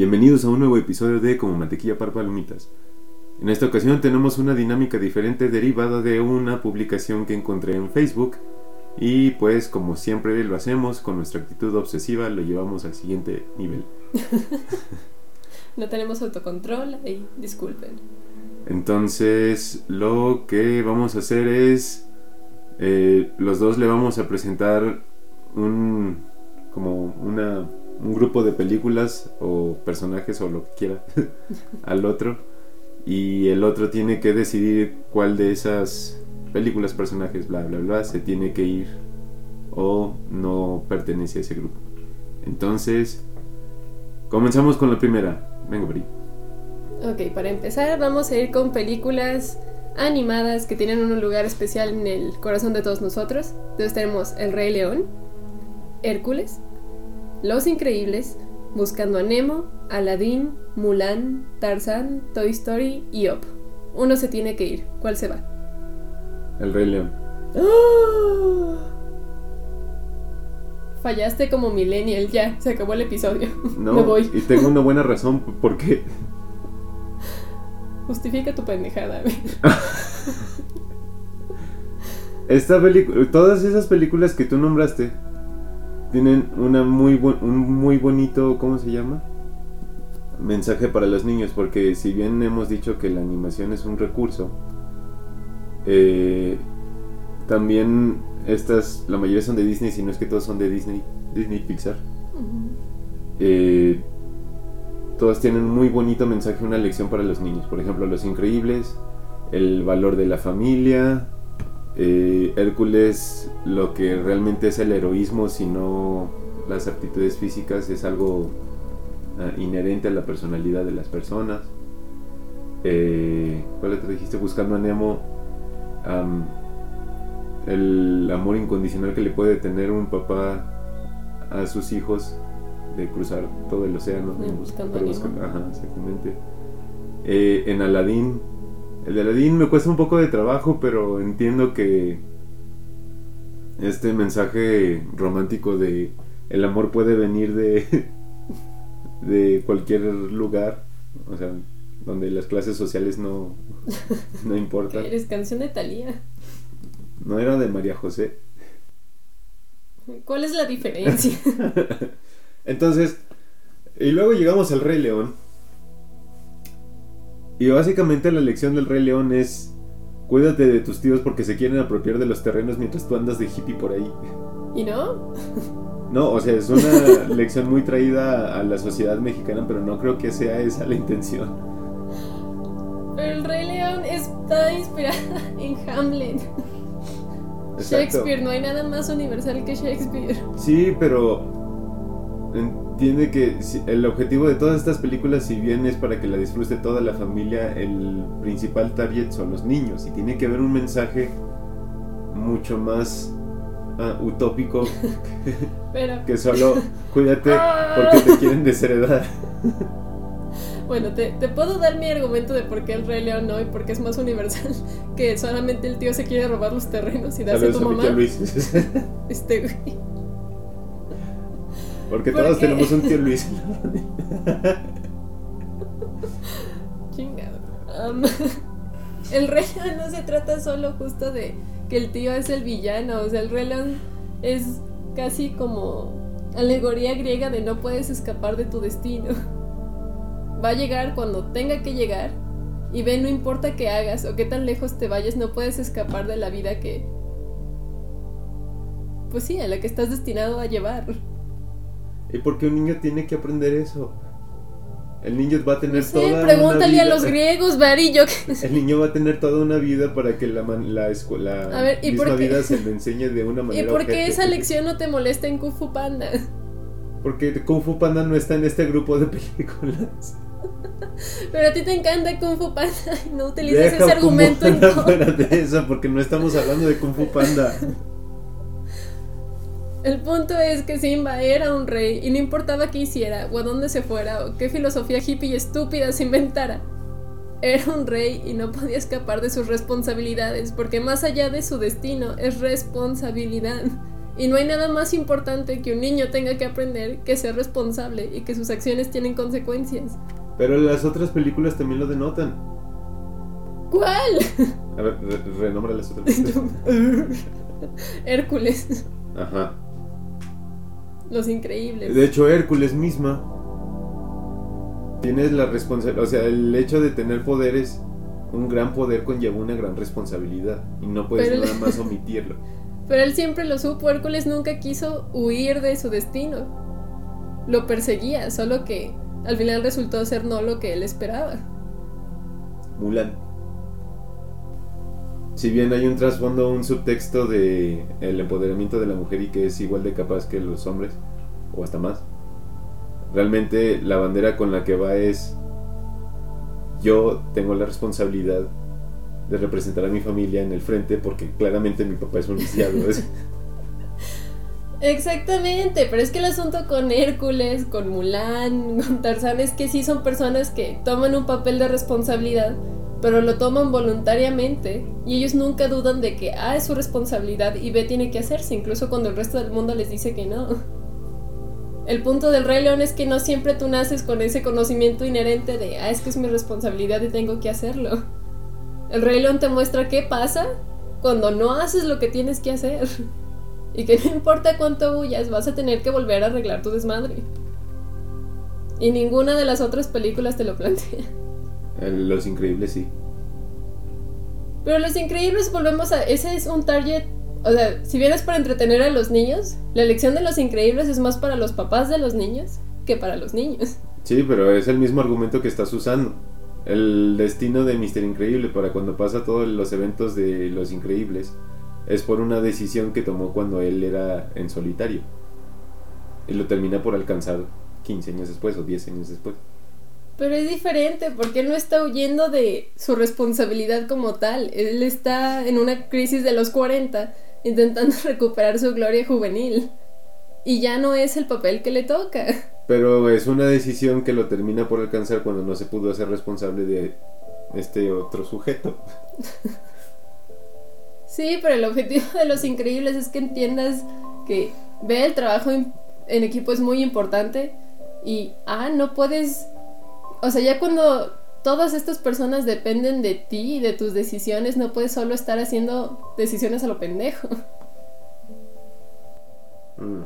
Bienvenidos a un nuevo episodio de Como Mantequilla para Palomitas. En esta ocasión tenemos una dinámica diferente derivada de una publicación que encontré en Facebook y pues como siempre lo hacemos con nuestra actitud obsesiva lo llevamos al siguiente nivel. no tenemos autocontrol y disculpen. Entonces lo que vamos a hacer es eh, los dos le vamos a presentar un como una, un grupo de películas o personajes o lo que quiera al otro y el otro tiene que decidir cuál de esas películas, personajes, bla, bla, bla, se tiene que ir o no pertenece a ese grupo. Entonces, comenzamos con la primera. Venga, Bri. Ok, para empezar vamos a ir con películas animadas que tienen un lugar especial en el corazón de todos nosotros. Entonces tenemos El Rey León, Hércules, Los Increíbles, Buscando a Nemo, Aladdin, Mulan, Tarzan, Toy Story y Up. Uno se tiene que ir. ¿Cuál se va? El Rey León. Fallaste como millennial, ya, se acabó el episodio. No, Me voy. Y tengo una buena razón por qué. Justifica tu pendejada. Esta película, todas esas películas que tú nombraste tienen una muy un muy bonito, ¿cómo se llama? Mensaje para los niños, porque si bien hemos dicho que la animación es un recurso, eh, también estas, la mayoría son de Disney, si no es que todos son de Disney, Disney Pixar. eh, todas tienen un muy bonito mensaje, una lección para los niños. Por ejemplo, Los Increíbles, el valor de la familia, eh, Hércules, lo que realmente es el heroísmo, sino las aptitudes físicas, es algo ah, inherente a la personalidad de las personas. Eh, ¿Cuál te dijiste? Buscando a Nemo. el amor incondicional que le puede tener un papá a sus hijos de cruzar todo el océano. buscando ajá, exactamente. Eh, en Aladdin, el de Aladdin me cuesta un poco de trabajo, pero entiendo que este mensaje romántico de el amor puede venir de, de cualquier lugar, o sea, donde las clases sociales no, no importan. Eres canción de Thalía. No era de María José. ¿Cuál es la diferencia? Entonces, y luego llegamos al Rey León. Y básicamente la lección del Rey León es, cuídate de tus tíos porque se quieren apropiar de los terrenos mientras tú andas de hippie por ahí. ¿Y no? No, o sea, es una lección muy traída a la sociedad mexicana, pero no creo que sea esa la intención. Pero el Rey León está inspirada en Hamlet. Shakespeare, no hay nada más universal que Shakespeare. Sí, pero entiende que el objetivo de todas estas películas, si bien es para que la disfrute toda la familia, el principal target son los niños y tiene que haber un mensaje mucho más ah, utópico que solo cuídate porque te quieren desheredar. Bueno, te, puedo dar mi argumento de por qué el Rey León no y por qué es más universal que solamente el tío se quiere robar los terrenos y darse a tu mamá. este güey. Porque todos tenemos un tío Luis. Chingado. el Rey no se trata solo justo de que el tío es el villano. O sea, el Rey es casi como alegoría griega de no puedes escapar de tu destino. Va a llegar cuando tenga que llegar. Y ve, no importa qué hagas o qué tan lejos te vayas, no puedes escapar de la vida que. Pues sí, a la que estás destinado a llevar. ¿Y por qué un niño tiene que aprender eso? El niño va a tener sí, toda pregúntale a los griegos, Varillo. El niño va a tener toda una vida para que la, la, escuela, misma vida se le enseñe de una manera ¿Y por qué esa lección no te molesta en Kung Fu Panda? Porque Kung Fu Panda no está en este grupo de películas. Pero a ti te encanta Kung Fu Panda y no utilizas Deja ese argumento en fuera de eso, porque no estamos hablando de Kung Fu Panda. El punto es que Simba era un rey y no importaba qué hiciera o a dónde se fuera o qué filosofía hippie y estúpida se inventara. Era un rey y no podía escapar de sus responsabilidades porque más allá de su destino es responsabilidad. Y no hay nada más importante que un niño tenga que aprender que ser responsable y que sus acciones tienen consecuencias. Pero las otras películas también lo denotan. ¿Cuál? A ver, re- renombra las otras películas. Hércules. Ajá. Los increíbles. De hecho, Hércules misma. Tienes la responsabilidad. O sea, el hecho de tener poderes. Un gran poder conlleva una gran responsabilidad. Y no puedes Pero- nada más omitirlo. Pero él siempre lo supo, Hércules nunca quiso huir de su destino. Lo perseguía, solo que al final resultó ser no lo que él esperaba. Mulan. Si bien hay un trasfondo, un subtexto de el empoderamiento de la mujer y que es igual de capaz que los hombres, o hasta más, realmente la bandera con la que va es yo tengo la responsabilidad de representar a mi familia en el frente porque claramente mi papá es un lisiado. es- Exactamente, pero es que el asunto con Hércules, con Mulan, con Tarzán es que sí son personas que toman un papel de responsabilidad, pero lo toman voluntariamente y ellos nunca dudan de que A es su responsabilidad y B tiene que hacerse, incluso cuando el resto del mundo les dice que no. El punto del Rey León es que no siempre tú naces con ese conocimiento inherente de, ah, es que es mi responsabilidad y tengo que hacerlo. El Rey León te muestra qué pasa cuando no haces lo que tienes que hacer. Y que no importa cuánto huyas, vas a tener que volver a arreglar tu desmadre. Y ninguna de las otras películas te lo plantea. El- Los increíbles sí. Pero Los Increíbles volvemos a... Ese es un target... O sea, si bien es para entretener a los niños, la elección de Los Increíbles es más para los papás de los niños que para los niños. Sí, pero es el mismo argumento que estás usando. El destino de Mister Increíble para cuando pasa todos los eventos de Los Increíbles es por una decisión que tomó cuando él era en solitario. Y lo termina por alcanzar 15 años después o 10 años después. Pero es diferente porque él no está huyendo de su responsabilidad como tal. Él está en una crisis de los 40 intentando recuperar su gloria juvenil. Y ya no es el papel que le toca. Pero es una decisión que lo termina por alcanzar cuando no se pudo hacer responsable de este otro sujeto. Sí, pero el objetivo de los increíbles es que entiendas que ve el trabajo en, en equipo es muy importante y ah, no puedes, o sea, ya cuando todas estas personas dependen de ti y de tus decisiones, no puedes solo estar haciendo decisiones a lo pendejo. Mm.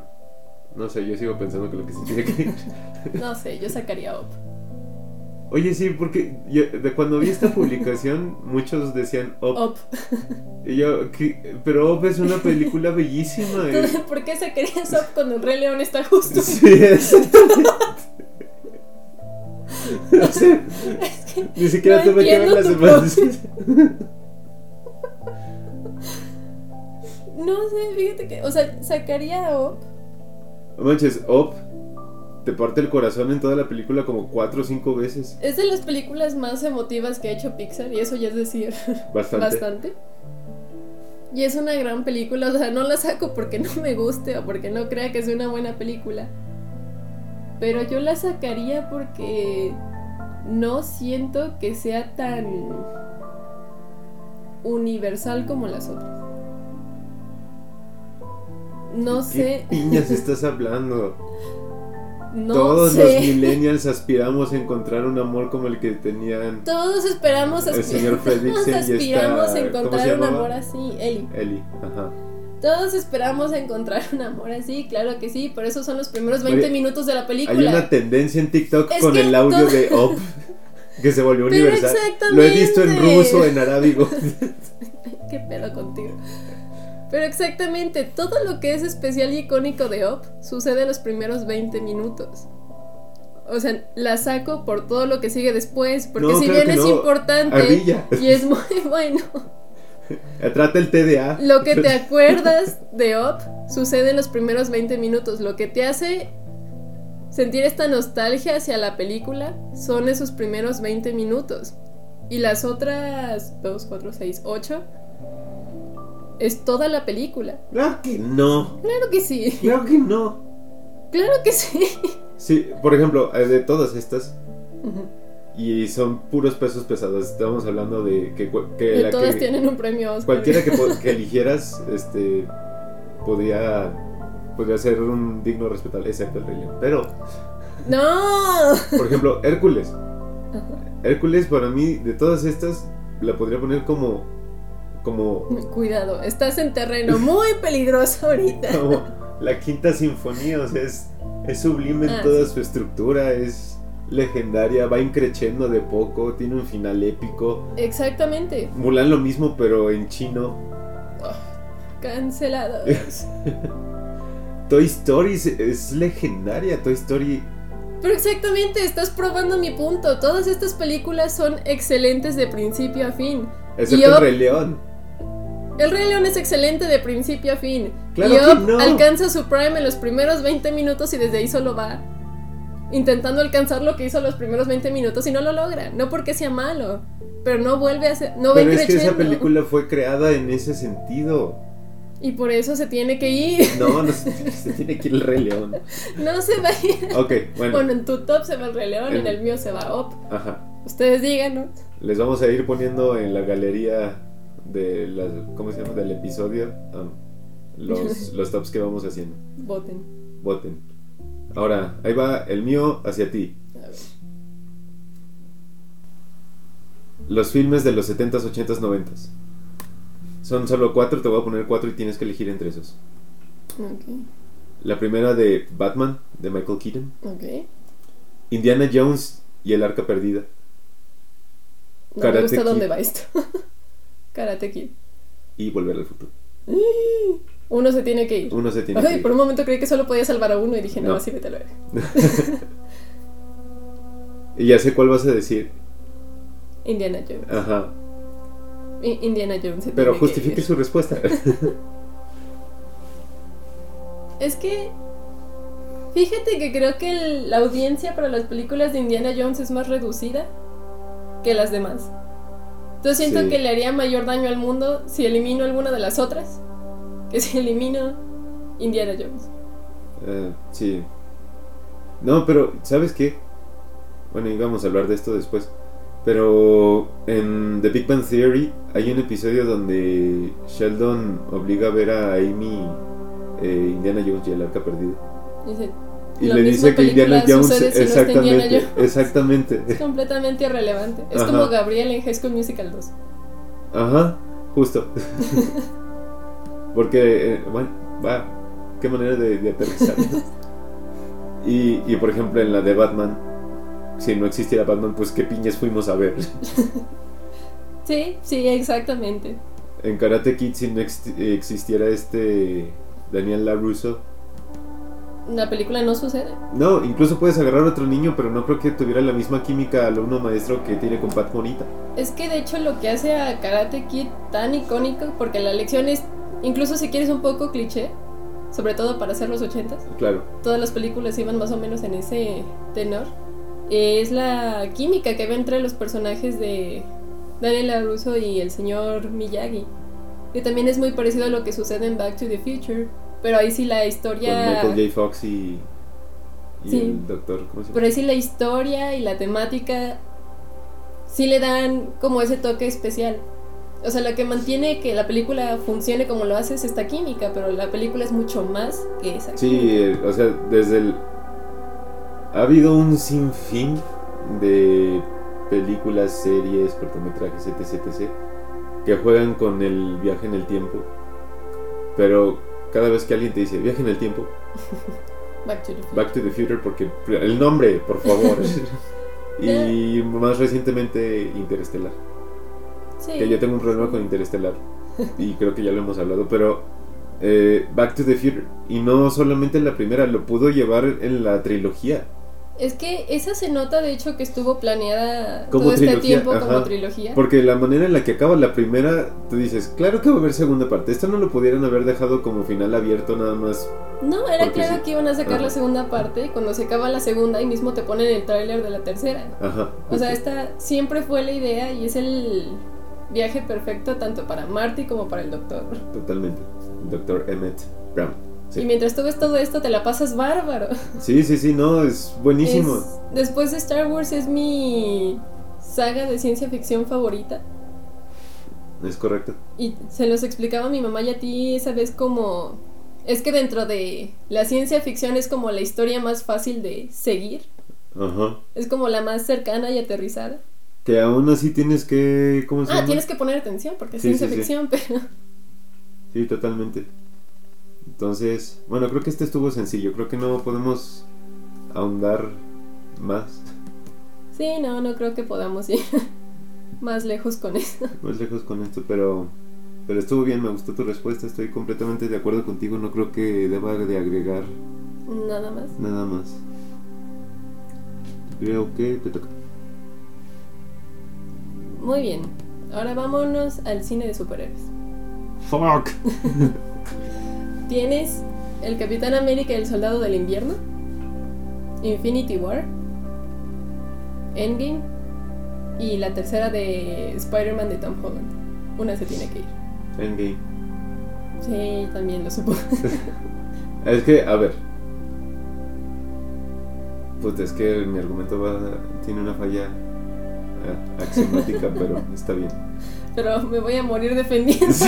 No sé, yo sigo pensando que lo que sí tiene que ir. No sé, yo sacaría op. Oye, sí, porque yo- de cuando vi esta publicación, muchos decían. Op. Y yo, ¿qué? pero Up es una película bellísima. eh. ¿Por qué sacarías op cuando el Rey León está justo? Sí, exactamente. O sea, ni siquiera no tuve que ver las demás. No sé, fíjate que, o sea, sacaría op. No Manches, Up te parte el corazón en toda la película como cuatro o cinco veces. Es de las películas más emotivas que ha hecho Pixar y eso ya es decir Bastante. bastante. Y es una gran película, o sea, no la saco porque no me guste o porque no crea que es una buena película. Pero yo la sacaría porque no siento que sea tan universal como las otras. No ¿Qué sé, piñas estás hablando? no Todos sé. los millennials aspiramos a encontrar un amor como el que tenían Todos esperamos El señor Fredricksen y esta- aspiramos a ¿cómo se encontrar un amor así, Eli. Ellie. Ajá. Todos esperamos encontrar un amor así, claro que sí, por eso son los primeros 20 Oye, minutos de la Hay película. una tendencia en TikTok Es con el audio todo- de Up que se volvió Pero universal. Lo he visto en ruso, en arábigo. ¿Qué pedo contigo? Pero exactamente, todo lo que es especial y icónico de Up sucede en los primeros 20 minutos. O sea, la saco por todo lo que sigue después, porque No, si claro bien es no. importante Ardilla. y es muy bueno, Trata el TDA. lo que te acuerdas de Up sucede en los primeros 20 minutos. Lo que te hace sentir esta nostalgia hacia la película son esos primeros 20 minutos. Y las otras 2, 4, 6, 8 es toda la película. Claro que no. Claro que sí. Claro que no. Claro que sí. Sí, por ejemplo, eh, de todas estas, y son puros pesos pesados. Estamos hablando de que, que la todas que- tienen un premio Oscar. cualquiera que, eligieras, este, podría, podría ser un digno respetable, excepto el Rey León. Pero, ¡No! por ejemplo, Hércules. Ajá. Hércules para mí, de todas estas, la podría poner como, como, Cuidado, estás en terreno muy peligroso ahorita. como la quinta sinfonía. O sea, es, es sublime en Ah, toda sí. su estructura, es legendaria, va increciendo de poco, tiene un final épico. Exactamente. Mulan lo mismo, pero en chino. Cancelados. Toy Story es, es legendaria. Toy Story. Pero exactamente, estás probando mi punto. Todas estas películas son excelentes de principio a fin. Excepto Yo- el Rey León. El Rey León es excelente de principio a fin. Claro y que Up no. alcanza su prime en los primeros 20 minutos y desde ahí solo va intentando alcanzar lo que hizo los primeros 20 minutos y no lo logra. No porque sea malo, pero no vuelve a ser. No Pero es que esa creciendo. película fue creada en ese sentido. Y por eso se tiene que ir. No, no se, se tiene que ir el Rey León. No se va a ir. Ok, bueno. Bueno, en tu top se va el Rey León, en En- el mío se va Up. Ajá. Ustedes díganos. Les vamos a ir poniendo en la galería de la, ¿cómo se llama? del episodio um, los, los tops que vamos haciendo. Voten. Voten. Ahora, ahí va el mío hacia ti. A ver. Los filmes de los 70s, 80s, 90s. Son solo cuatro, te voy a poner cuatro y tienes que elegir entre esos. La primera de Batman, de Michael Keaton. Ok. Indiana Jones y el Arca Perdida. No Karate me gusta Kid. dónde va esto. Karate Kid. Y Volver al Futuro. Uno se tiene que ir. Uno se tiene Ay, que ir. por un momento creí que solo podía salvar a uno y dije, no, No. así vete a la. Y ya sé cuál vas a decir. Indiana Jones. Ajá. I- Indiana Jones. Pero justifique su respuesta. Es que. Fíjate que creo que el- la audiencia para las películas de Indiana Jones es más reducida que las demás. Entonces siento Sí. que le haría mayor daño al mundo si elimino alguna de las otras que si elimino Indiana Jones. Eh, sí. No, pero ¿sabes qué? Bueno, íbamos a hablar de esto después. Pero en The Big Bang Theory hay un episodio donde Sheldon obliga a ver a Amy eh, Indiana Jones y el arca perdida. Y le dice que Indiana Jones no exactamente, Indiana Jones. exactamente. es completamente irrelevante. Es Ajá. como Gabriel en High School Musical 2. Ajá, justo. Porque, eh, bueno, va, qué manera de, de aterrizar. y, y por ejemplo, en la de Batman, si no existiera Batman, pues qué piñas fuimos a ver. Sí, sí, exactamente. En Karate Kid, si no ex- existiera este Daniel LaRusso. La película no sucede. No, incluso puedes agarrar a otro niño, pero no creo que tuviera la misma química alumno maestro que tiene con Pat Morita. Es que de hecho lo que hace a Karate Kid tan icónico, porque la lección es, incluso si quieres un poco cliché, sobre todo para hacer los ochentas, Claro, todas las películas iban más o menos en ese tenor, es la química que ve entre los personajes de Daniel LaRusso y el señor Miyagi. Que también es muy parecido a lo que sucede en Back to the Future, pero ahí sí la con historia... Michael J. Fox y, y Sí. el doctor, ¿cómo se llama? Pero ahí sí la historia y la temática sí le dan como ese toque especial. O sea, lo que mantiene que la película funcione como lo hace es esta química, pero la película es mucho más que esa Sí, química. o sea, desde el... Ha habido un sinfín de películas, series, cortometrajes, etc, etc, que juegan con el viaje en el tiempo. Pero cada vez que alguien te dice viaje en el tiempo, Back to the Future. Back to the Future, porque el nombre, por favor. y más recientemente Interestelar. Sí. Que yo tengo un problema con Interestelar. Y creo que ya lo hemos hablado, pero eh, Back to the Future. Y no solamente en la primera, lo pudo llevar en la trilogía. Es que esa se nota, de hecho, que estuvo planeada Como todo este tiempo como trilogía. Porque la manera en la que acaba la primera, tú dices, claro que va a haber segunda parte. Esto no lo pudieran haber dejado como final abierto nada más. No, era claro sí. que iban a sacar Ajá. la segunda parte. Cuando se acaba la segunda, y mismo te ponen el tráiler de la tercera. Ajá. O sea, esta siempre fue la idea y es el viaje perfecto tanto para Marty como para el doctor. Totalmente. Doctor Emmett Brown. Sí. Y mientras tú ves todo esto, te la pasas bárbaro. sí, sí, sí, no, es buenísimo. Es- después de Star Wars es mi saga de ciencia ficción favorita. Es correcto. Y se los explicaba a mi mamá y a ti esa vez como... Es que dentro de la ciencia ficción es como la historia más fácil de seguir. Ajá. Es como la más cercana y aterrizada. Que aún así tienes que. ¿Cómo se Ah, llama? tienes que poner atención porque es ciencia sí, sí. ficción, pero... Sí, totalmente. Entonces, bueno, creo que este estuvo sencillo. Creo que no podemos ahondar más, Sí, no, no creo que podamos ir más lejos con eso. más lejos con esto, pero, pero estuvo bien, me gustó tu respuesta. Estoy completamente de acuerdo contigo. No creo que deba de agregar Nada más. nada más. Creo que te toca. Muy bien. Ahora vámonos al cine de superhéroes. Fuck. Tienes el Capitán América y el Soldado del Invierno, Infinity War, Endgame y la tercera de Spider-Man de Tom Holland. Una se tiene que ir. Endgame. Sí, también lo supo. Es que, a ver. Pues es que mi argumento va, tiene una falla axiomática, pero está bien. Pero me voy a morir defendiendo.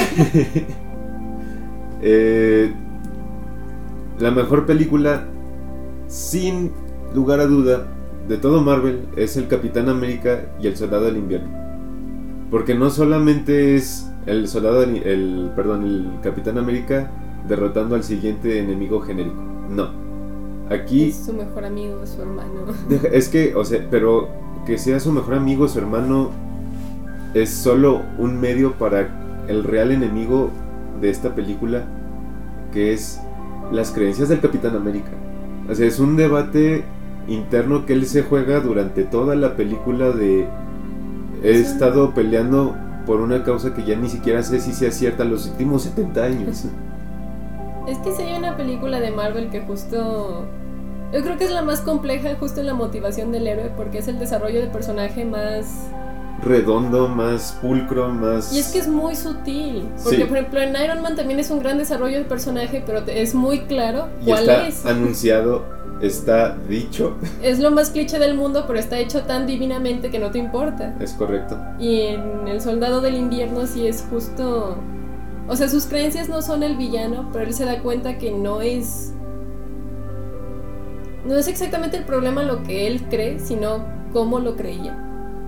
Eh, la mejor película, sin lugar a duda, de todo Marvel es el Capitán América y el Soldado del Invierno. Porque no solamente es el Soldado del, el, perdón, el Capitán América derrotando al siguiente enemigo genérico. No. Aquí Es su mejor amigo, su hermano. Es que, o sea, pero que sea su mejor amigo, su hermano, es solo un medio para el real enemigo de esta película, que es las creencias del Capitán América. O sea, es un debate interno que él se juega durante toda la película de... He estado peleando por una causa que ya ni siquiera sé si sea cierta los últimos 70 años. Es que si hay una película de Marvel que justo... Yo creo que es la más compleja justo en la motivación del héroe porque es el desarrollo de personaje más... Redondo, más pulcro, más... Y es que es muy sutil. Porque Sí. por ejemplo en Iron Man también es un gran desarrollo de personaje, pero es muy claro Y cuál está es. anunciado, está dicho. Es lo más cliché del mundo, pero está hecho tan divinamente que no te importa. Es correcto. Y en El Soldado del Invierno sí es justo... O sea, sus creencias no son el villano, pero él se da cuenta que no es... No es exactamente el problema lo que él cree, sino cómo lo creía.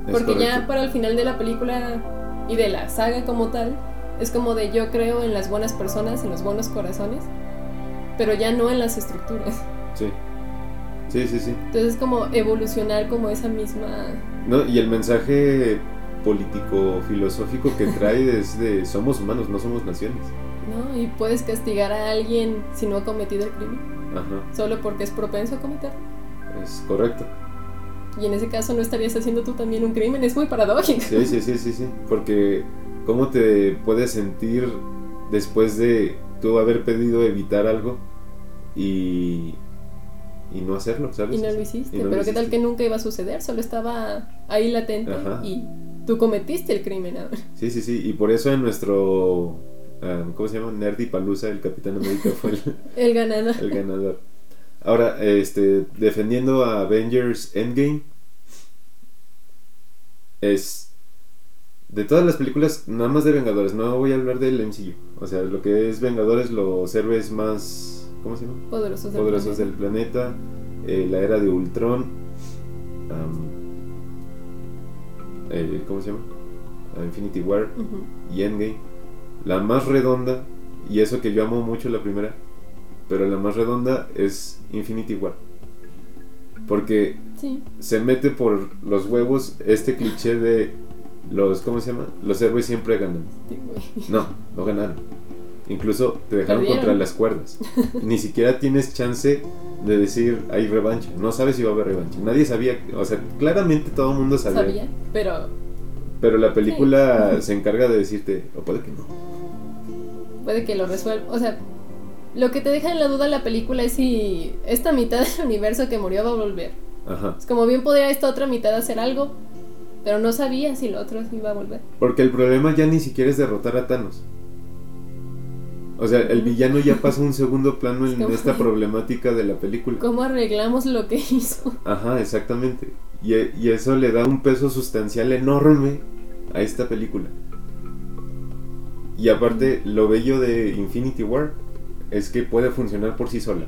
Es Porque ya para el final de la película y de la saga como tal, es como de yo creo en las buenas personas, en los buenos corazones, pero ya no en las estructuras. Sí. Sí, sí, sí. Entonces es como evolucionar como esa misma... No, y el mensaje político filosófico que trae es de somos humanos, no somos naciones. ¿no? Y puedes castigar a alguien si no ha cometido el crimen, Ajá, solo porque es propenso a cometerlo. es correcto. Y en ese caso no estarías haciendo tú también un crimen, es muy paradójico. Sí, sí, sí, sí, sí. Porque ¿cómo te puedes sentir después de tú haber pedido evitar algo y, y no hacerlo, ¿sabes? Y no lo hiciste, lo pero qué tal que nunca iba a suceder, solo estaba ahí latente Ajá. y tú cometiste el crimen ahora. Sí, sí, sí. Y por eso en nuestro... ah, ¿Cómo se llama? Nerdy Palusa, el Capitán América fue el, El ganador. el ganador. Ahora, este, defendiendo a Avengers Endgame, es de todas las películas, nada más de Vengadores, no voy a hablar del MCU. O sea, lo que es Vengadores, los héroes más, ¿cómo se llama? Poderosos del Poderosos planeta. del planeta, eh, la era de Ultron, eh, ¿cómo se llama? Infinity War y Endgame. La más redonda, y eso que yo amo mucho la primera, pero la más redonda es Infinity War. Porque Sí, se mete por los huevos este cliché de los, ¿cómo se llama? Los héroes siempre ganan. No, no ganaron. Incluso te dejaron contra las cuerdas. Ni siquiera tienes chance de decir hay revancha. No sabes si va a haber revancha. Nadie sabía, o sea, claramente todo el mundo sabía. Sabía, pero Pero la película se encarga de decirte, o puede que no. Puede que lo resuelva. O sea, lo que te deja en la duda la película es si esta mitad del universo que murió va a volver. Ajá. Es como bien podría esta otra mitad hacer algo, pero no sabía si lo otro iba a volver. Porque el problema ya ni siquiera es derrotar a Thanos. O sea, el villano ya pasa a un segundo plano en ¿Cómo? esta problemática de la película. ¿Cómo arreglamos lo que hizo? Ajá, exactamente. Y, y eso le da un peso sustancial enorme a esta película. Y aparte, lo bello de Infinity War es que puede funcionar por sí sola.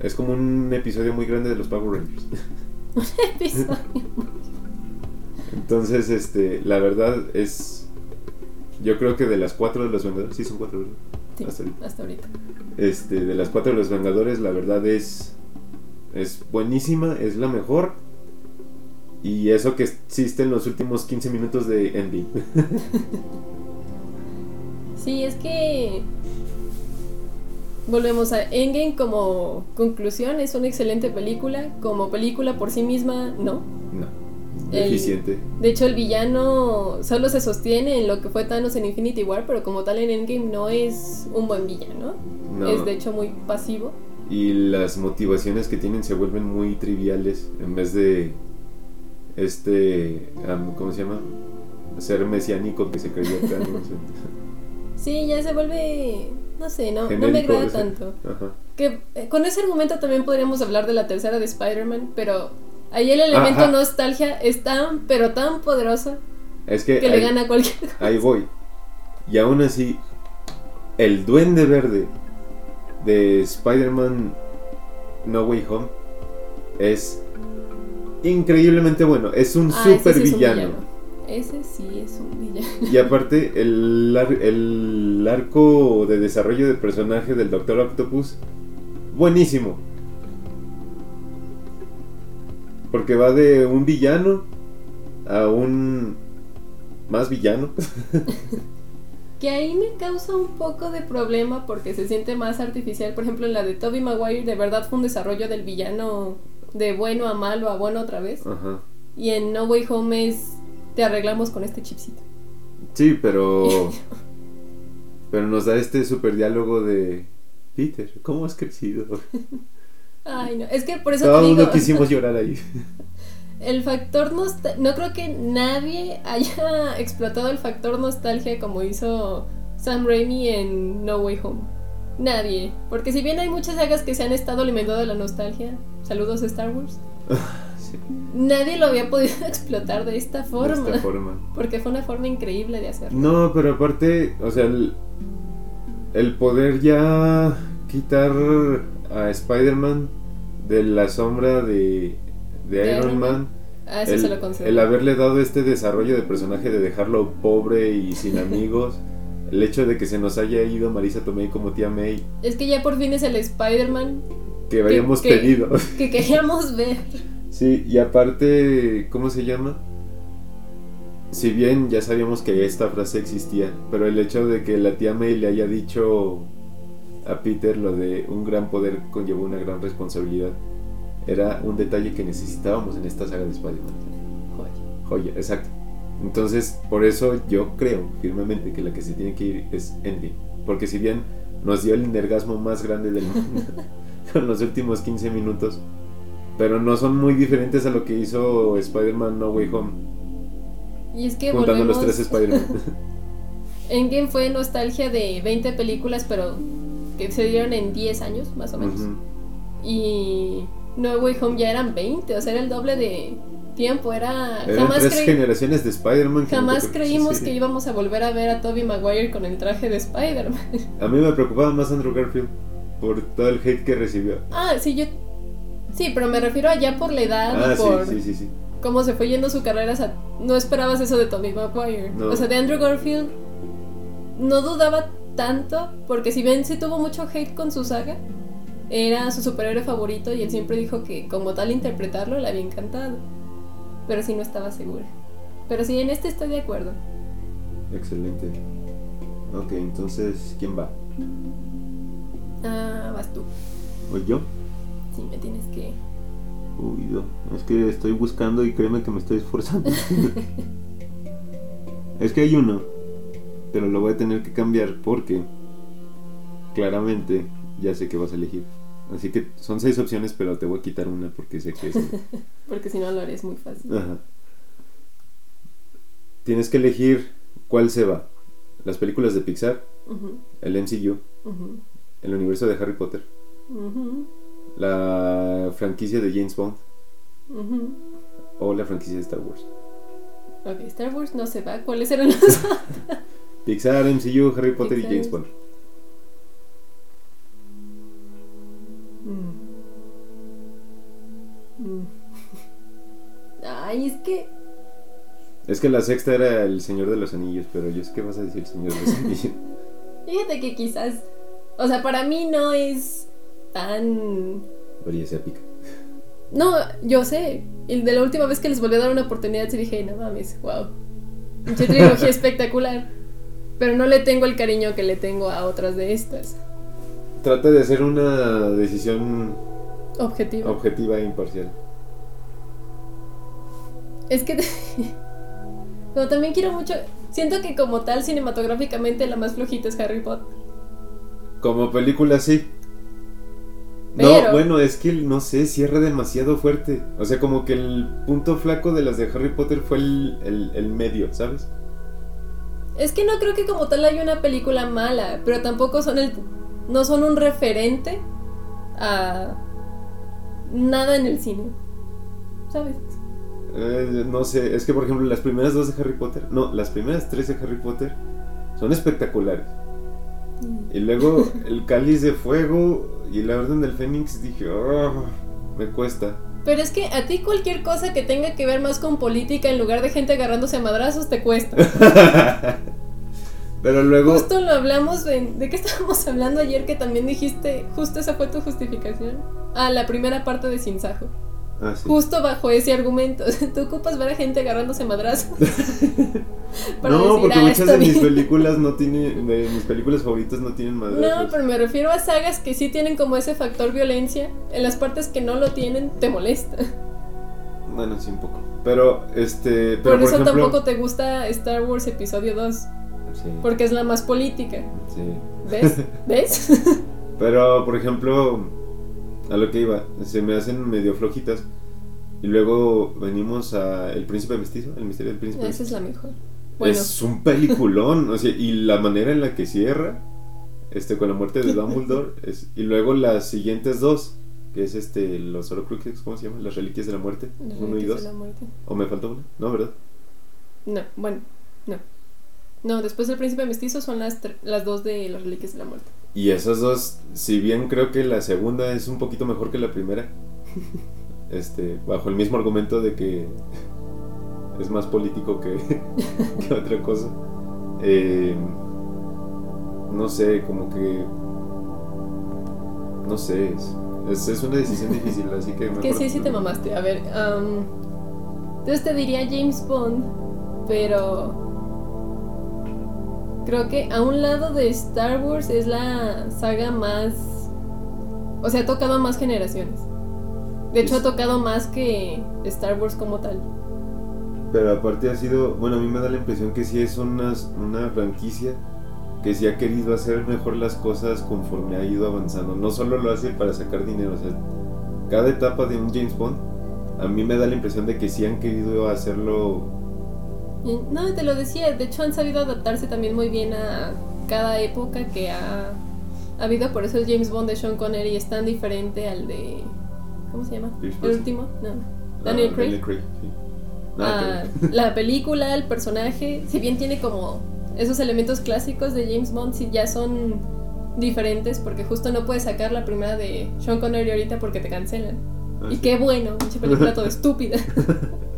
Es como un episodio muy grande de los Power Rangers. Episodio. Entonces, este, la verdad es. Yo creo que de las cuatro de los Vengadores, sí son cuatro, ¿verdad? Sí, Hasta ahorita. hasta ahorita. Este, de las cuatro de los Vengadores, la verdad es. Es buenísima, es la mejor. Y eso que existe en los últimos 15 minutos de Endgame. Sí, es que volvemos a Endgame como conclusión, es una excelente película, como película por sí misma, no. no, El- deficiente. De hecho, el villano solo se sostiene en lo que fue Thanos en Infinity War, pero como tal en Endgame no es un buen villano. No. Es de hecho muy pasivo. Y las motivaciones que tienen se vuelven muy triviales en vez de. Este. ¿Cómo se llama? Ser mesiánico que se creyó Thanos. Sí, ya se vuelve, no sé, no, no me agrada ese. tanto. Ajá. Que eh, con ese argumento también podríamos hablar de la tercera de Spider-Man, pero ahí el elemento Ajá. nostalgia es tan, pero tan poderoso Es que. que le ahí- gana a cualquier cosa. Ahí voy. Y aún así, el duende verde de Spider-Man No Way Home es increíblemente bueno. Es un Ah, ese super sí es un villano. Ese sí es un villano. Y aparte, el, ar- el arco de desarrollo de personaje del Doctor Octopus, buenísimo. Porque va de un villano a un más villano. Que ahí me causa un poco de problema porque se siente más artificial. Por ejemplo, en la de Tobey Maguire, de verdad fue un desarrollo del villano de bueno a malo a bueno otra vez. Ajá. Y en No Way Home es te arreglamos con este chipcito. Sí, pero. pero nos da este super diálogo de. Peter, ¿cómo has crecido? Ay, no. Es que por eso Todo te digo. quisimos llorar ahí. El factor nostalgia. No creo que nadie haya explotado el factor nostalgia como hizo Sam Raimi en No Way Home. Nadie. Porque si bien hay muchas sagas que se han estado alimentando de la nostalgia, saludos a Star Wars, Sí, nadie lo había podido explotar de esta de forma. esta forma. Porque fue una forma increíble de hacerlo. No, pero aparte, o sea, el, el poder ya quitar a Spider-Man de la sombra de, de De Iron Iron Man. Man. Ah, eso el, se lo concedo. el haberle dado este desarrollo de personaje de dejarlo pobre y sin amigos. El hecho de que se nos haya ido Marisa Tomei como tía May. Es que ya por fin es el Spider-Man Que habíamos que- pedido. que queríamos ver. Sí, y aparte, ¿cómo se llama? Si bien ya sabíamos que esta frase existía, pero el hecho de que la tía May le haya dicho a Peter lo de un gran poder conlleva una gran responsabilidad, era un detalle que necesitábamos en esta saga de Spider-Man. Joder. Joya, exacto. Entonces, por eso yo creo firmemente que la que se tiene que ir es Endgame. Porque si bien nos dio el energasmo más grande del mundo con los últimos 15 minutos, pero no son muy diferentes a lo que hizo Spider-Man No Way Home, Y es que juntando los volvemos- tres Spider-Man. Endgame fue nostalgia de 20 películas, pero que se dieron en 10 años, más o menos. Ujú. Y No Way Home ya eran 20, o sea, era el doble de tiempo. Era. Eran jamás tres generaciones de Spider-Man. jamás creímos sí. que íbamos a volver a ver a Tobey Maguire con el traje de Spider-Man. A mí me preocupaba más Andrew Garfield por todo el hate que recibió. ah, sí, yo. Sí, pero me refiero a ya por la edad Ah, por sí, sí, sí, sí. cómo se fue yendo su carrera. o sea, no esperabas eso de Tobey Maguire. No. O sea, de Andrew Garfield no dudaba tanto, porque si bien sí tuvo mucho hate con su saga, era su superhéroe favorito y él siempre dijo que como tal interpretarlo le había encantado. Pero sí no estaba segura. Pero sí, en este estoy de acuerdo. Excelente. Ok, entonces, ¿quién va? Ah, vas tú. ¿O yo? Sí, me tienes que. Uy, no. Es que estoy buscando y créeme que me estoy esforzando. es que hay uno, pero lo voy a tener que cambiar porque claramente ya sé que vas a elegir. Así que son seis opciones, pero te voy a quitar una porque sé que es. Porque si no lo harías muy fácil. Ajá. Tienes que elegir cuál se va. Las películas de Pixar, el MCU, ujú, el universo de Harry Potter, la franquicia de James Bond o la franquicia de Star Wars. Ok, Star Wars no se va. ¿Cuáles eran los Pixar, MCU, Harry Potter y. James Bond. Mm. Mm. Ay, es que. Es que la sexta era el Señor de los Anillos, pero yo sé que vas a decir Señor de los Anillos. Fíjate que quizás. O sea, para mí no es tan. Es épica. No, yo sé. Y de la última vez que les volví a dar una oportunidad, sí dije, no mames, wow. Mucha trilogía espectacular. Pero no le tengo el cariño que le tengo a otras de estas. Trata de hacer una decisión Objetivo. objetiva e imparcial. Es que. Pero también quiero mucho. Siento que como tal, cinematográficamente, la más flojita es Harry Potter. Como película, sí. Pero- No, bueno, es que no sé, cierra demasiado fuerte. O sea, como que el punto flaco de las de Harry Potter fue el, el- el medio, ¿sabes? Es que no creo que como tal haya una película mala, pero tampoco son el. No son un referente a. Nada en el cine. ¿Sabes? Eh, no sé, es que por ejemplo las primeras dos de Harry Potter, no, las primeras tres de Harry Potter son espectaculares. Y luego el cáliz de fuego y la orden del Fénix dije, "Ah, me cuesta. Pero es que a ti cualquier cosa que tenga que ver más con política en lugar de gente agarrándose a madrazos te cuesta. Pero luego, Justo lo hablamos de, ¿de qué estábamos hablando ayer que también dijiste, justo esa fue tu justificación? Ah, la primera parte de Sin Sajo. Ah, sí. Justo bajo ese argumento. Tú ocupas ver a gente agarrándose madrazos. para no, decir, porque "Ah, muchas de mis bien". películas no tienen, de mis películas favoritas no tienen madrazos. No, pero me refiero a sagas que sí tienen como ese factor violencia. En las partes que no lo tienen, te molesta. Bueno, sí un poco. Pero este, pero por eso ejemplo, tampoco te gusta Star Wars Episodio 2. Sí, Porque es la más política. sí. ¿Ves? ¿Ves? Pero, por ejemplo, a lo que iba, se me hacen medio flojitas. Y luego venimos a El Príncipe Mestizo, El Misterio del Príncipe Esa es la mejor. Bueno, Es un peliculón, o sea, y la manera en la que cierra, este, con la muerte de Dumbledore, es, y luego las siguientes dos, que es este, los Horcruxes, ¿cómo se llama? Las Reliquias de la Muerte, Los uno y dos. de la Muerte. ¿O me faltó una? No, ¿verdad? No, bueno, no. No, después del príncipe mestizo son las, las dos de los reliquias de la muerte. Y esas dos, si bien creo que la segunda es un poquito mejor que la primera, este, bajo el mismo argumento de que es más político que, que otra cosa, eh, no sé, como que, no sé, es, es, es una decisión difícil, así que... Que mejor- sí, sí te mamaste. A ver, am, entonces te diría James Bond, pero creo que a un lado de Star Wars es la saga más... O sea, ha tocado a más generaciones. De hecho, ha tocado más que Star Wars como tal. Pero aparte ha sido, bueno, a mí me da la impresión que sí es una, una franquicia que sí ha querido hacer mejor las cosas conforme ha ido avanzando. No solo lo hace para sacar dinero, o sea, cada etapa de un James Bond, a mí me da la impresión de que sí han querido hacerlo. No, te lo decía, de hecho han sabido adaptarse también muy bien a cada época que ha, ha habido, por eso el James Bond de Sean Connery es tan diferente al de... ¿Cómo se llama? El último, no. Daniel ah, Craig. Daniel Craig, sí. Ah, la película, el personaje, si bien tiene como esos elementos clásicos de James Bond, sí ya son diferentes porque justo no puedes sacar la primera de Sean Connery ahorita porque te cancelan. Ah, Y sí. qué bueno, pinche película toda estúpida.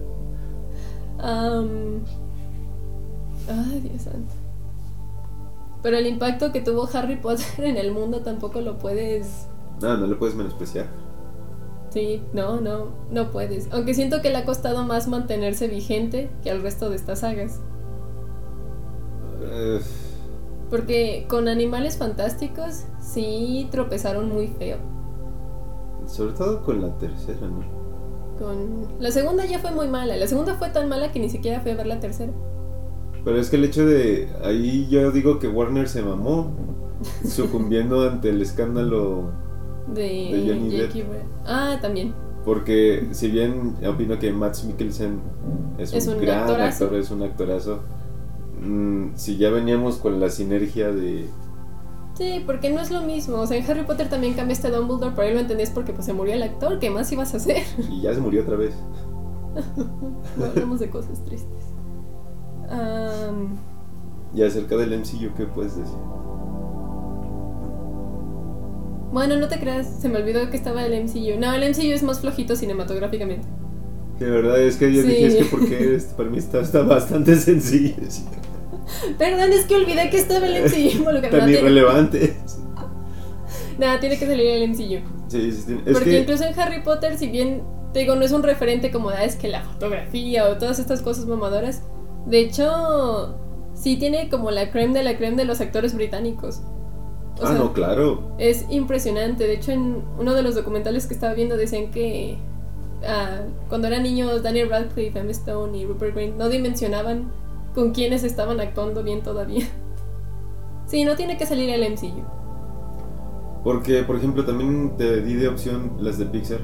Am, ay, Dios santo. Pero el impacto que tuvo Harry Potter en el mundo tampoco lo puedes. No, no lo puedes menospreciar. Sí, no, no, no puedes. Aunque siento que le ha costado más mantenerse vigente que al resto de estas sagas. Eh, Porque con Animales Fantásticos sí tropezaron muy feo. Sobre todo con la tercera, ¿no? Con... La segunda ya fue muy mala. La segunda fue tan mala que ni siquiera fui a ver la tercera. Pero es que el hecho de. Ahí yo digo que Warner se mamó. Sucumbiendo ante el escándalo De, De Johnny Depp. Ah, también. Porque si bien opino que Max Mikkelsen es, Es un, un gran actorazo. actor, es un actorazo, mm, si ya veníamos con la sinergia de... Sí, porque no es lo mismo. O sea, en Harry Potter también cambiaste a Dumbledore, pero ahí lo entendías porque pues se murió el actor. ¿Qué más ibas a hacer? Y ya se murió otra vez. No hablamos de cosas tristes. Am, Y acerca del MCU, ¿qué puedes decir? bueno, no te creas, se me olvidó que estaba el MCU. No, el MCU es más flojito cinematográficamente. De verdad es que yo Sí. dije, es que porque para mí está, está bastante sencillo, Perdón, es que olvidé que estaba el MCU involucrado. tan irrelevante. Nada, tiene que salir el MCU. Sí, sí, tiene- Porque que... incluso en Harry Potter, si bien te digo, no es un referente como ah, es que la fotografía o todas estas cosas mamadoras. De hecho, sí tiene como la creme de la creme de los actores británicos. O ah, sea, no, claro. Es impresionante. De hecho, en uno de los documentales que estaba viendo decían que ah, cuando eran niños Daniel Radcliffe, Emma Stone y Rupert Grint no dimensionaban con quiénes estaban actuando bien todavía. Sí, no tiene que salir el MCU. Porque, por ejemplo, también te di de opción las de Pixar.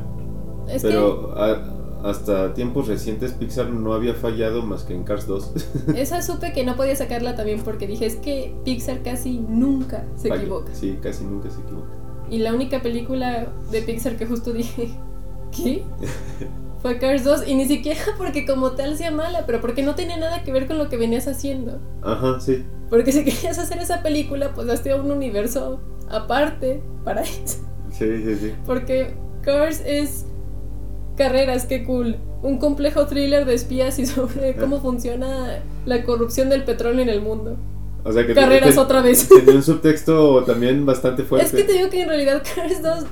Es pero a- hasta tiempos recientes Pixar no había fallado más que en Cars 2. que esa supe que no podía sacarla también porque dije es que Pixar casi nunca se Falla. equivoca. Sí, casi nunca se equivoca. Y la única película de Pixar que justo dije, ¿qué? Fue Cars 2 y ni siquiera porque como tal sea mala, pero porque no tenía nada que ver con lo que venías haciendo. Ajá, sí. Porque si querías hacer esa película, pues hazte un universo aparte para eso. Sí, sí, sí. Porque Cars es carreras, qué cool. Un complejo thriller de espías y sobre cómo funciona la corrupción del petróleo en el mundo. O sea que Carreras te- otra vez. tenía un subtexto también bastante fuerte. Es que te digo que en realidad Cars 2,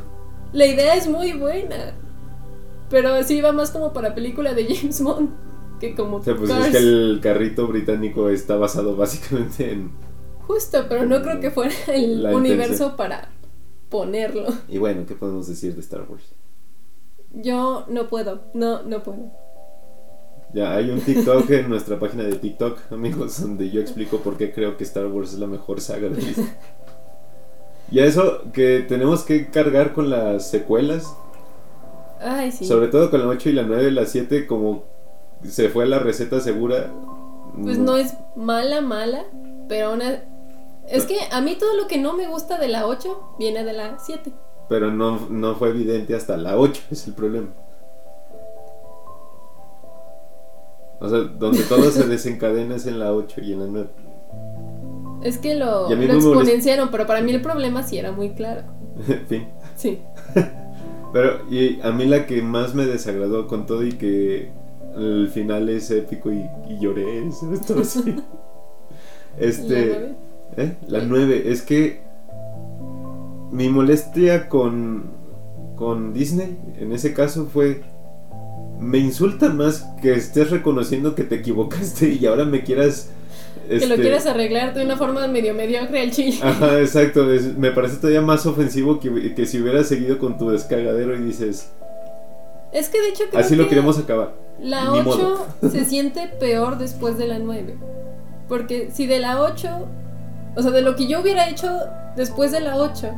la idea es muy buena. Pero sí va más como para película de James Bond que como O sea, pues Cars. es que el carrito británico está basado básicamente en... Justo, pero no creo que fuera el universo para ponerlo. Y bueno, ¿qué podemos decir de Star Wars? Yo no puedo, no, no puedo. Ya hay un TikTok en nuestra página de TikTok, amigos, donde yo explico por qué creo que Star Wars es la mejor saga de Disney. Y a eso que tenemos que cargar con las secuelas, Ay, sí. sobre todo con la 8 y la 9, la 7 como se fue la receta segura. Pues mm, no es mala, mala, pero una... Es que a mí todo lo que no me gusta de la 8 viene de la 7. Pero no, no fue evidente hasta la 8, es el problema. O sea, donde todo se desencadena es en la 8 y en la 9. Es que lo, Y a lo no exponenciaron, pero para mí el problema sí era muy claro. Fin. Sí. Pero y a mí la que más me desagradó con todo y que el final es épico y, y lloré, ¿sabes? Todo así. ¿La Este, nueve? ¿eh? La 9, es que mi molestia con con Disney en ese caso fue me insulta más que estés reconociendo que te equivocaste y ahora me quieras Que lo este, quieras arreglar de una forma medio mediocre al chile. Ajá, exacto. es- me parece todavía más ofensivo que, que si hubieras seguido con tu descagadero y dices, Es que de hecho creo así lo que queremos acabar. la Ni 8 modo. se siente peor después de la 9. Porque si de la 8, o sea, de lo que yo hubiera hecho después de la 8,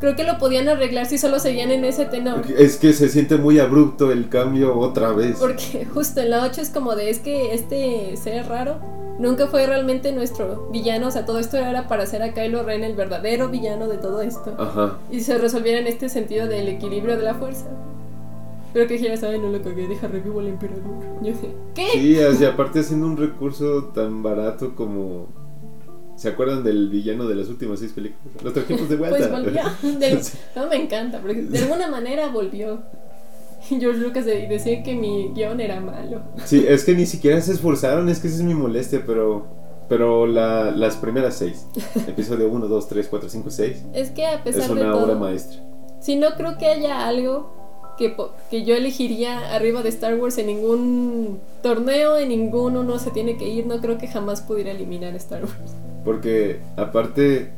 creo que lo podían arreglar si solo seguían en ese tenor. Es que se siente muy abrupto el cambio otra vez. Porque justo en la 8 es como de es que este ser raro nunca fue realmente nuestro villano, o sea, todo esto era para hacer a Kylo Ren el verdadero villano de todo esto. Ajá. Y se resolviera en este sentido del equilibrio de la fuerza. Pero que dijeras, ay, no lo cagué, deja revivo al emperador. Yo sé, ¿qué? Sí, así, aparte haciendo un recurso tan barato como... ¿Se acuerdan del villano de las últimas seis películas? Los trajimos de vuelta. Pues volvió. No me encanta, porque de alguna manera volvió. George Lucas de- decía que mi guion era malo. Sí, es que ni siquiera se esforzaron, es que esa es mi molestia, pero... Pero la- las primeras seis, episodio 1, 2, 3, 4, 5, 6, Es que a pesar es de una obra maestra. si no creo que haya algo que, que yo elegiría arriba de Star Wars en ningún torneo, en ninguno no se tiene que ir, no creo que jamás pudiera eliminar Star Wars. Porque aparte,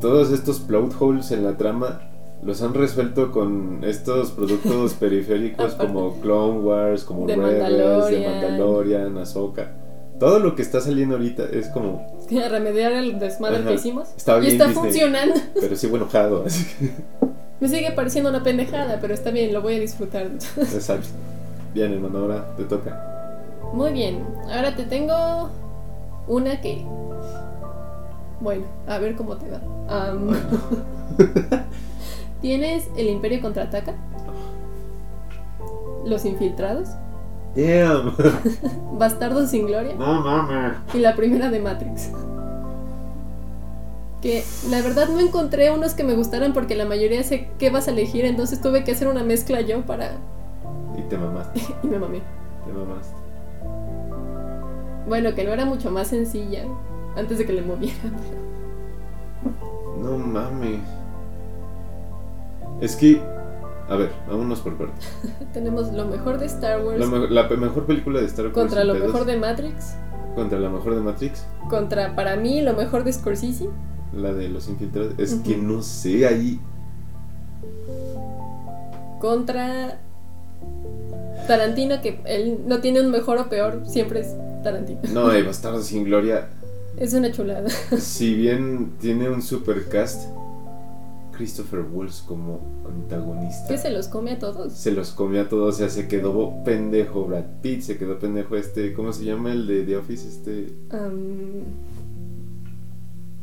todos estos plot holes en la trama los han resuelto con estos productos periféricos como Clone Wars, como De Rebels, Mandalorian. Mandalorian, Ahsoka. Todo lo que está saliendo ahorita es como, Que remediar el desmadre Ajá. que hicimos. Está y bien está Disney. funcionando. pero sigo enojado. Así que, Me sigue pareciendo una pendejada, pero está bien, lo voy a disfrutar. exacto. Bien, hermano, ahora te toca. Muy bien, ahora te tengo una que... Bueno, a ver cómo te va. Am, Tienes el Imperio contraataca, Los Infiltrados, Damn. Bastardos sin Gloria No mames. y la primera de Matrix. Que la verdad no encontré unos que me gustaran porque la mayoría sé qué vas a elegir, entonces tuve que hacer una mezcla yo para... Y te mamaste, y me mamé. te mamaste. Bueno, que no era mucho más sencilla antes de que le movieran. No mames. Es que, a ver, vámonos por partes. Tenemos lo mejor de Star Wars La, me- la mejor película de Star Wars. contra lo mejor de Matrix, Contra la mejor de Matrix. contra para mí lo mejor de Scorsese, La de los infiltrados. Es que no sé, ahí. contra Tarantino, que él no tiene un mejor o peor, siempre es Tarantino. No, eh, Bastardo sin Gloria. Es una chulada. Si bien tiene un supercast, Christopher Waltz como antagonista. Que se los come a todos. Se los comió a todos, o sea, se quedó pendejo Brad Pitt, se quedó pendejo este, ¿cómo se llama el de The Office? Este,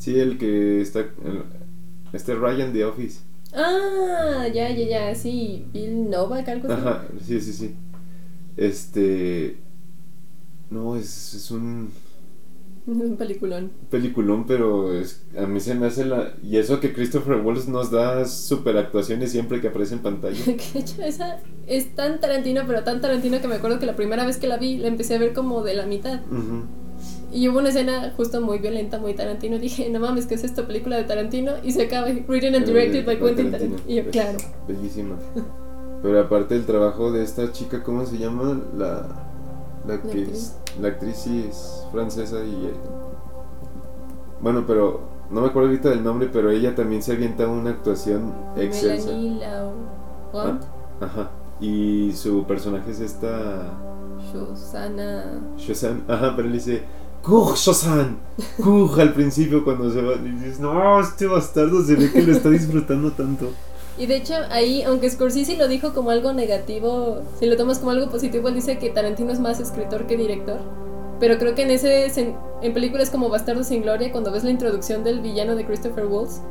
sí, el que está, el- este Ryan The Office. ah, ya, ya, ya, sí, Bill Novak, algo así. Ajá, sí, sí, sí. Este, no, es, es un Un peliculón. peliculón, pero es, a mí se me hace la, y eso que Christopher Waltz nos da super actuaciones siempre que aparece en pantalla. Que de hecho esa es tan Tarantino, pero tan Tarantino que me acuerdo que la primera vez que la vi la empecé a ver como de la mitad. Ujú. Y hubo una escena justo muy violenta, muy Tarantino. Dije, no mames, ¿qué es esta película de Tarantino? Y se acaba, written and directed by Quentin Tarantino. Y yo, claro. Bellísima. Pero aparte el trabajo de esta chica, ¿cómo se llama? La, la que actriz? es, la actriz sí es francesa y... eh, bueno, pero no me acuerdo ahorita del nombre, pero ella también se avienta una actuación excelsa. Ah, Ajá. Y su personaje es esta... Shosana. Shazam. Ajá, pero él dice... ¡Cour, Shazam! ¡Cour! al principio cuando se va. Y dices, no, este bastardo se ve que lo está disfrutando tanto. Y de hecho, ahí, aunque Scorsese lo dijo como algo negativo, si lo tomas como algo positivo, él dice que Tarantino es más escritor que director. Pero creo que en ese en películas como Bastardo sin Gloria, cuando ves la introducción del villano de Christopher Waltz,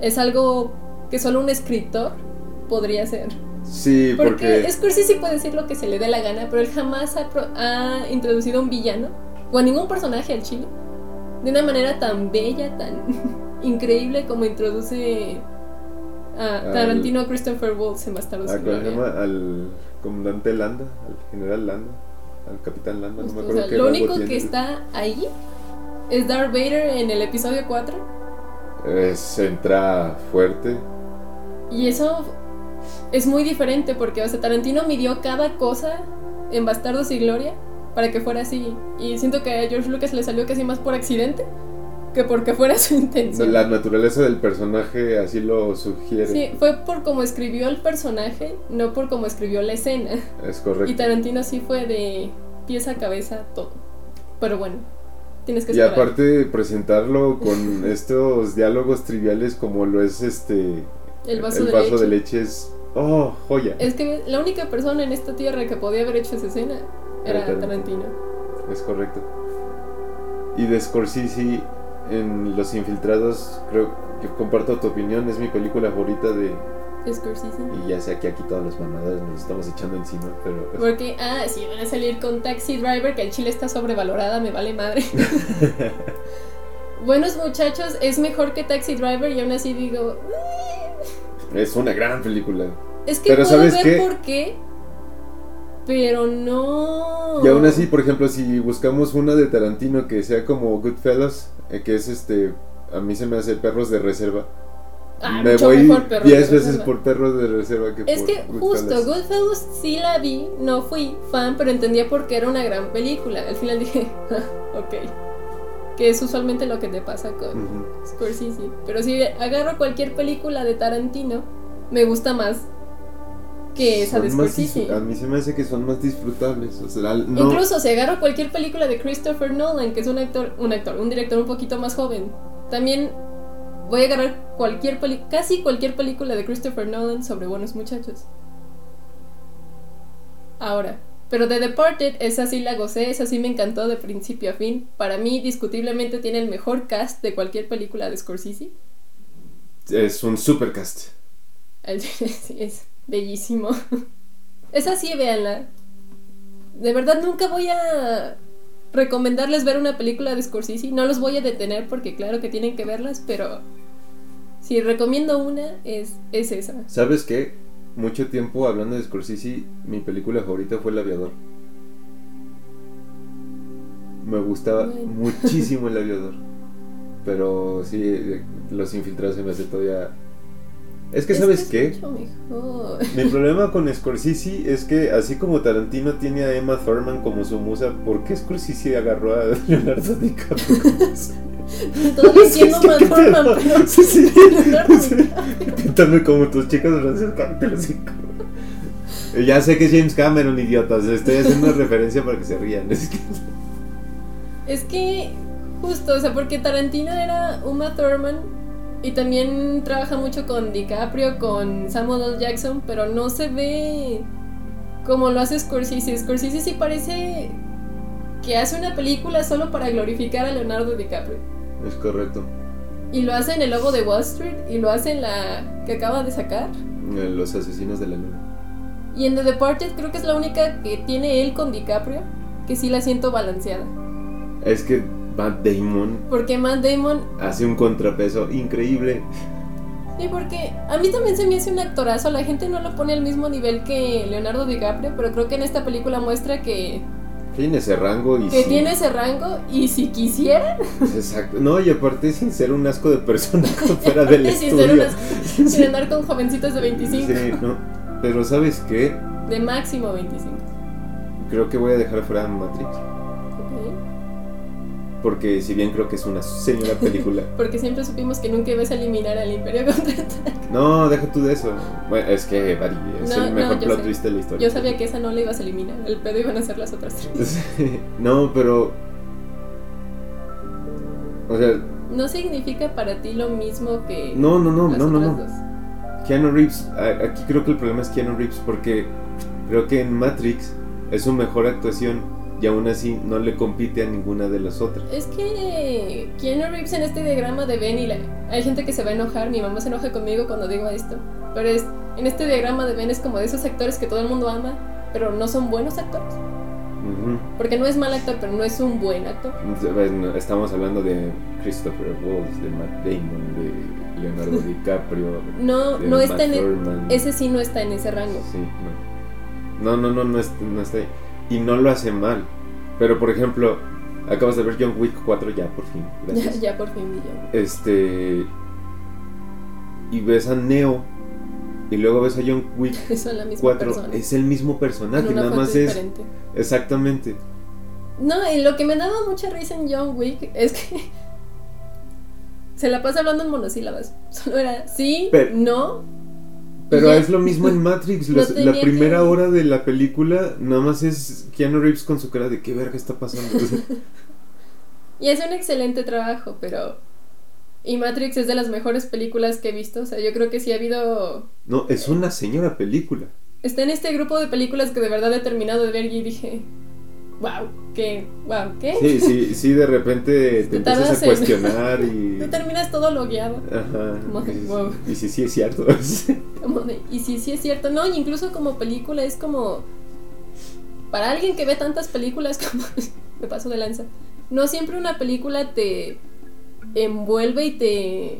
es algo que solo un escritor podría hacer. Sí, Porque, porque... Scorsese puede decir lo que se le dé la gana, pero él jamás ha, pro- ha introducido un villano o a ningún personaje al chile de una manera tan bella, tan increíble como introduce a Al- Tarantino a Christopher Waltz en Bastardos Ah, sin ¿Cómo se Gloria. llama? Al comandante Landa, al general Landa, al capitán Landa, no me Justo, o acuerdo sea, qué lo único tiene. que está ahí es Darth Vader en el episodio 4 Es, entra fuerte. y eso es muy diferente porque o sea, Tarantino midió cada cosa en Bastardos y Gloria para que fuera así y siento que a George Lucas le salió casi más por accidente que porque fuera su intención. La naturaleza del personaje así lo sugiere. Sí, fue por cómo escribió el personaje, no por cómo escribió la escena. Es correcto. Y Tarantino sí fue de pies a cabeza todo. Pero bueno, tienes que Y aparte presentarlo con estos diálogos triviales como lo es este el vaso, de, vaso leche. de leche es oh joya. Es que la única persona en esta tierra que podía haber hecho esa escena Era Tarantino. Tarantino. Es correcto. Y de Scorsese en Los Infiltrados creo que comparto tu opinión, es mi película favorita de Scorsese. y ya sé que aquí todos los mamadores nos estamos echando encima, pero Porque, ah, sí, van a salir con Taxi Driver, que el chile está sobrevalorada, me vale madre. Buenos muchachos, es mejor que Taxi Driver y aún así digo, es una gran película. es que Pero puedo ¿sabes ver qué? por qué, pero no. Y aún así, por ejemplo, si buscamos una de Tarantino que sea como Goodfellas, eh, que es este, a mí se me hace Perros de Reserva. Ah, me voy mejor Perros de 10 veces Reserva. por Perros de Reserva que Es por que justo, Goodfellas. Goodfellas sí la vi, no fui fan, pero entendía por qué era una gran película. Al final dije, "Ah, ok. que es usualmente lo que te pasa con Ujú. Scorsese. Pero si agarro cualquier película de Tarantino, me gusta más que esa de Scorsese. a mí se me hace que son más disfrutables. O sea, no, Incluso si agarro cualquier película de Christopher Nolan, que es un actor, un actor, un director un poquito más joven, también voy a agarrar cualquier peli casi cualquier película de Christopher Nolan sobre buenos muchachos. Ahora, pero The Departed, esa sí la gocé, esa sí me encantó de principio a fin. Para mí, discutiblemente tiene el mejor cast de cualquier película de Scorsese. es un supercast. El- sí, es bellísimo. Esa sí, véanla. De verdad nunca voy a recomendarles ver una película de Scorsese. No los voy a detener porque claro que tienen que verlas, pero si recomiendo una es, es esa. ¿Sabes qué? Mucho tiempo hablando de Scorsese, mi película favorita fue El Aviador. Me gustaba Bueno. muchísimo El Aviador. Pero sí, eh, Los Infiltrados se me hace todavía... Es que, ¿sabes es qué? mejor. Mi problema con Scorsese es que así como Tarantino tiene a Emma Thurman como su musa, ¿por qué Scorsese agarró a Leonardo DiCaprio más ¿qué forma, pedo? pero Sí, sí. Leonardo. DiCaprio. Como tus chicas los cinco. Ya sé que es James Cameron, idiotas. Estoy haciendo una referencia para que se rían. Es que- Es que, justo, o sea, porque Tarantino era Uma Thurman y también trabaja mucho con DiCaprio, con Samuel L. Jackson, pero no se ve como lo hace Scorsese. Scorsese sí parece que hace una película solo para glorificar a Leonardo DiCaprio. Es correcto. Y lo hace en El Lobo de Wall Street y lo hace en la que acaba de sacar. Los asesinos de la luna. Y en The Departed creo que es la única que tiene él con DiCaprio, que sí la siento balanceada. Es que Matt Damon Porque Matt Damon hace un contrapeso increíble. Sí, porque a mí también se me hace un actorazo. La gente no lo pone al mismo nivel que Leonardo DiCaprio, pero creo que en esta película muestra que, Tiene ese rango y que sí, tiene ese rango y si quisiera, Exacto. No, y aparte sin ser un asco de persona fuera del sin, estudio. ser unas- sin andar con jovencitos de 25, Sí, no. Pero ¿sabes qué? de máximo 25. Creo que voy a dejar fuera Matrix. Porque si bien creo que es una señora película. Porque siempre supimos que nunca ibas a eliminar al Imperio Contraataca. No, deja tú de eso. Bueno, es que Bari es No, el mejor no, plot twist de la historia. Yo sabía que esa no la ibas a eliminar, el pedo iban a ser las otras tres. No, pero. O sea, No significa para ti lo mismo que no, no, no, las no, no, no. dos. Keanu Reeves, aquí creo que el problema es Keanu Reeves porque creo que en Matrix es su mejor actuación y aún así no le compite a ninguna de las otras. Es que Keanu Reeves en este diagrama de Ben y la- hay gente que se va a enojar, mi mamá se enoja conmigo cuando digo esto, pero es en este diagrama de Ben es como de esos actores que todo el mundo ama, pero no son buenos actores, Ujú. porque no es mal actor, pero no es un buen actor. Bueno, Estamos hablando de Christopher Waltz, de Matt Damon, de Leonardo DiCaprio. No, no Matt está en e- Thurman. ese sí no está en ese rango. Sí, no. No, no, no, no, no está ahí. Y no lo hace mal. Pero, por ejemplo, acabas de ver John Wick 4 ya, por fin. Ya, Gracias. ya por fin vi yo. Este. Y ves a Neo. Y luego ves a John Wick Son la misma 4. persona. Es el mismo personaje, nada más es. diferente. Exactamente. No, y lo que me daba mucha risa en John Wick es que se la pasa hablando en monosílabas. Solo era sí, Pero- no, Pero Ya. es lo mismo en Matrix. Los- la primera que- hora de la película, nada más es Keanu Reeves con su cara de qué verga está pasando. Y hace un excelente trabajo, pero. Y Matrix es de las mejores películas que he visto. O sea, yo creo que sí ha habido. no, es una señora película. Está en este grupo de películas que de verdad he terminado de ver y dije. ¡Wow! ¿Qué? ¡Wow! ¿Qué? Sí, sí, sí, de repente te empiezas a en- cuestionar y. Tú terminas todo logueado. Ajá. Como de, Y- wow. Y sí, sí es cierto. Como de, y sí, sí es cierto. No, y incluso como película es como. Para alguien que ve tantas películas como. me paso de lanza. No siempre una película te envuelve y te.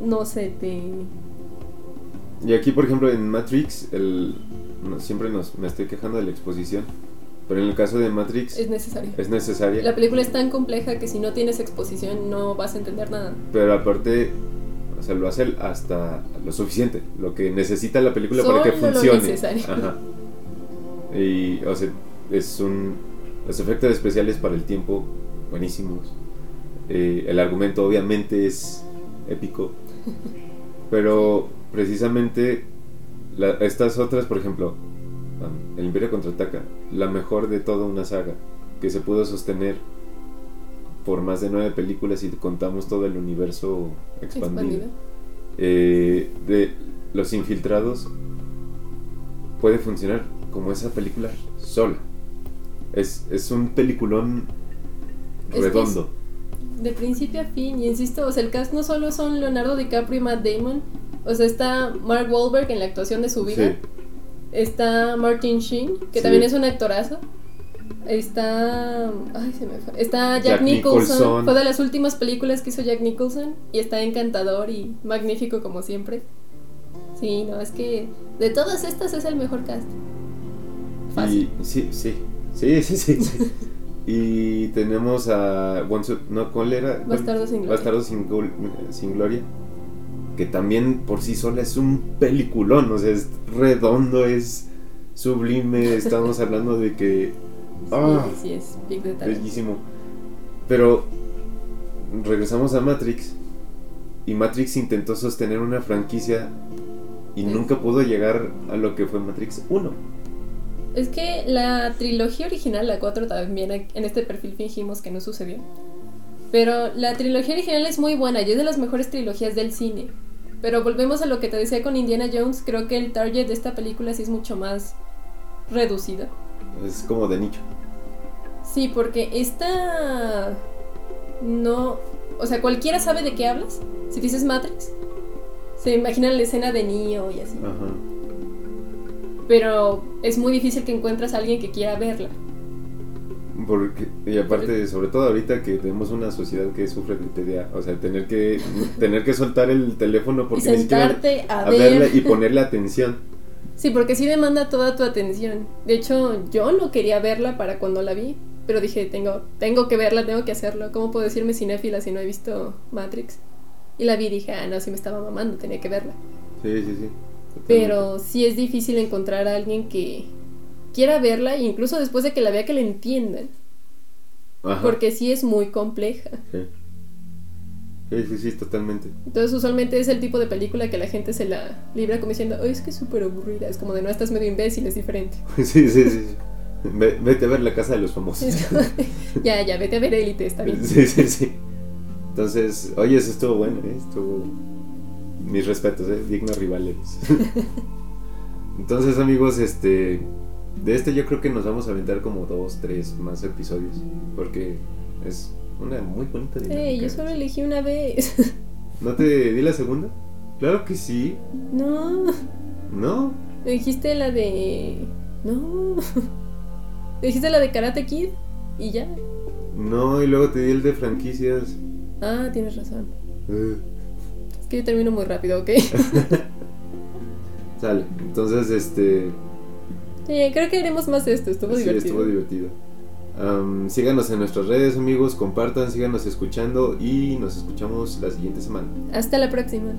No sé, te. Y aquí, por ejemplo, en Matrix, el, no, siempre nos, me estoy quejando de la exposición, pero en el caso de Matrix Es necesario. es necesaria, La película es tan compleja que si no tienes exposición no vas a entender nada. pero aparte, o sea, lo hace hasta lo suficiente, lo que necesita la película para que Solo lo funcione. necesario. Ajá. Y, o sea, es un, los efectos especiales para el tiempo buenísimos. Eh, el argumento obviamente es épico. Pero precisamente estas otras, por ejemplo, El Imperio contraataca, la mejor de toda una saga que se pudo sostener por más de nueve películas y contamos todo el universo expandido. Eh, de Los Infiltrados puede funcionar como esa película sola. Es, es un peliculón redondo. de principio a fin, y insisto, o sea, el cast no solo son Leonardo DiCaprio y Matt Damon, o sea, está Mark Wahlberg en la actuación de su vida. Está Martin Sheen, que también es un actorazo. Está. Ay, se me fue. Está Jack, Nicholson. Fue de las últimas películas que hizo Jack Nicholson. Y está encantador y magnífico como siempre. Sí, no, es que de todas estas es el mejor cast. Fácil. sí, sí. Sí, sí, sí. y tenemos a. No, ¿cuál era? Bastardo sin gloria. Bastardo sin, sin gloria que también por sí sola es un peliculón, o sea, es redondo, es sublime, estamos hablando de que... Ah, sí, es bellísimo. Pero regresamos a Matrix y Matrix intentó sostener una franquicia y nunca pudo llegar a lo que fue Matrix 1. Es que la trilogía original, la 4 también en este perfil fingimos que no sucedió. Pero la trilogía original es muy buena y es de las mejores trilogías del cine. Pero volvemos a lo que te decía con Indiana Jones, creo que el target de esta película sí es mucho más reducido. Es como de nicho. Sí, porque esta no, o sea, cualquiera sabe de qué hablas. Si dices Matrix, se imaginan la escena de Neo y así. Ajá. Pero es muy difícil que encuentres a alguien que quiera verla. Porque, y aparte, sobre todo ahorita que tenemos una sociedad que sufre de TDA, o sea, tener que tener que soltar el teléfono porque y a, verla y ponerle atención. Sí, porque sí demanda toda tu atención. De hecho, yo no quería verla para cuando la vi, pero dije, tengo tengo que verla, tengo que hacerlo. ¿Cómo puedo decirme cinéfila si no he visto Matrix? Y la vi y dije, ah, no, sí me estaba mamando, tenía que verla. Sí, sí, sí. Pero sí es difícil encontrar a alguien que, quiera verla incluso después de que la vea que la entiendan. Porque sí es muy compleja. Sí. Sí, sí, totalmente. Entonces, usualmente es el tipo de película que la gente se la libra como diciendo, es que es súper aburrida. Es como de no, estás medio imbécil, es diferente. sí, sí, sí. Vete a ver la casa de los famosos. ya, ya, vete a ver Élite, está bien. Sí, sí, sí. Entonces, oye, eso estuvo bueno, ¿eh? Estuvo. Mis respetos, ¿eh? Dignos rivales. Entonces, amigos, este. De este yo creo que nos vamos a aventar como dos, tres más episodios. Porque es una muy bonita dinámica. yo solo elegí una vez. ¿No te di la segunda? Claro que sí. No. ¿No? Dijiste la de. No. Dijiste la de Karate Kid y ya. No, y luego te di el de franquicias. Ah, tienes razón. Eh. Es que yo termino muy rápido, ¿ok? Sale. Entonces, este. Sí, creo que haremos más esto, estuvo divertido. Sí, estuvo divertido. síganos en nuestras redes, amigos, compartan, síganos escuchando y nos escuchamos la siguiente semana. Hasta la próxima.